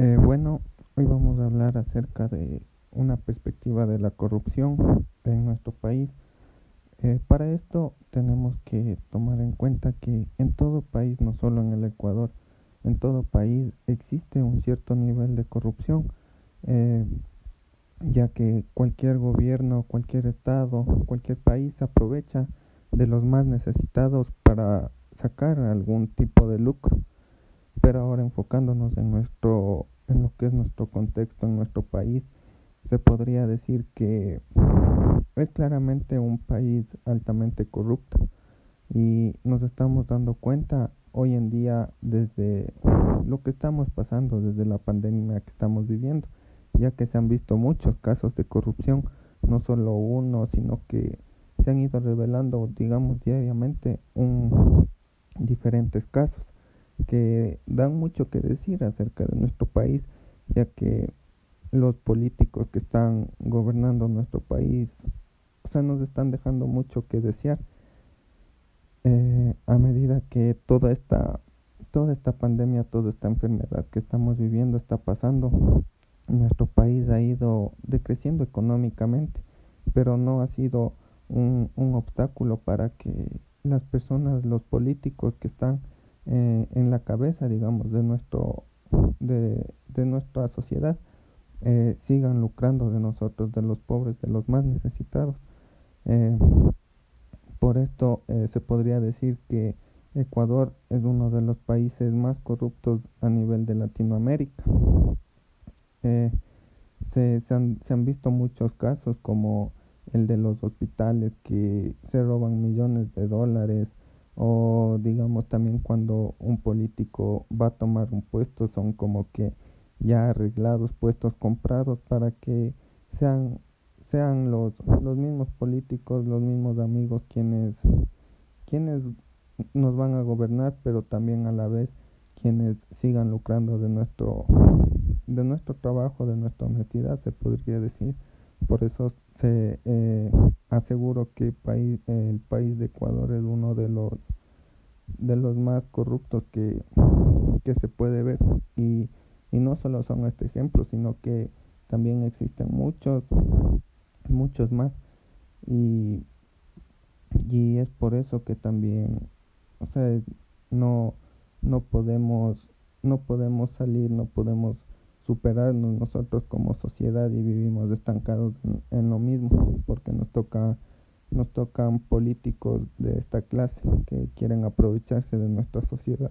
Eh, bueno, hoy vamos a hablar acerca de una perspectiva de la corrupción en nuestro país. Eh, para esto tenemos que tomar en cuenta que en todo país, no solo en el Ecuador, en todo país existe un cierto nivel de corrupción, eh, ya que cualquier gobierno, cualquier estado, cualquier país aprovecha de los más necesitados para sacar algún tipo de lucro. Pero ahora enfocándonos en nuestro, en lo que es nuestro contexto en nuestro país, se podría decir que es claramente un país altamente corrupto. Y nos estamos dando cuenta hoy en día desde lo que estamos pasando, desde la pandemia que estamos viviendo, ya que se han visto muchos casos de corrupción, no solo uno, sino que se han ido revelando, digamos, diariamente un, diferentes casos que dan mucho que decir acerca de nuestro país, ya que los políticos que están gobernando nuestro país, o nos están dejando mucho que desear. Eh, a medida que toda esta, toda esta pandemia, toda esta enfermedad que estamos viviendo está pasando, nuestro país ha ido decreciendo económicamente, pero no ha sido un, un obstáculo para que las personas, los políticos que están eh, en la cabeza, digamos, de, nuestro, de, de nuestra sociedad, eh, sigan lucrando de nosotros, de los pobres, de los más necesitados. Eh, por esto se podría decir que Ecuador es uno de los países más corruptos a nivel de Latinoamérica. Se, se, han, se han visto muchos casos como el de los hospitales que se roban millones de dólares o digamos también cuando un político va a tomar un puesto son como que ya arreglados puestos comprados para que sean sean los los mismos políticos los mismos amigos quienes quienes nos van a gobernar pero también a la vez quienes sigan lucrando de nuestro de nuestro trabajo de nuestra honestidad se podría decir por eso se eh, aseguro que país, el país de Ecuador es uno de los de los más corruptos que, que se puede ver. Y, y no solo son este ejemplo sino que también existen muchos muchos más. Y, y es por eso que también o sea no no podemos no podemos salir no podemos superarnos nosotros como sociedad y vivimos estancados en, lo mismo porque nos toca nos tocan políticos de esta clase que quieren aprovecharse de nuestra sociedad.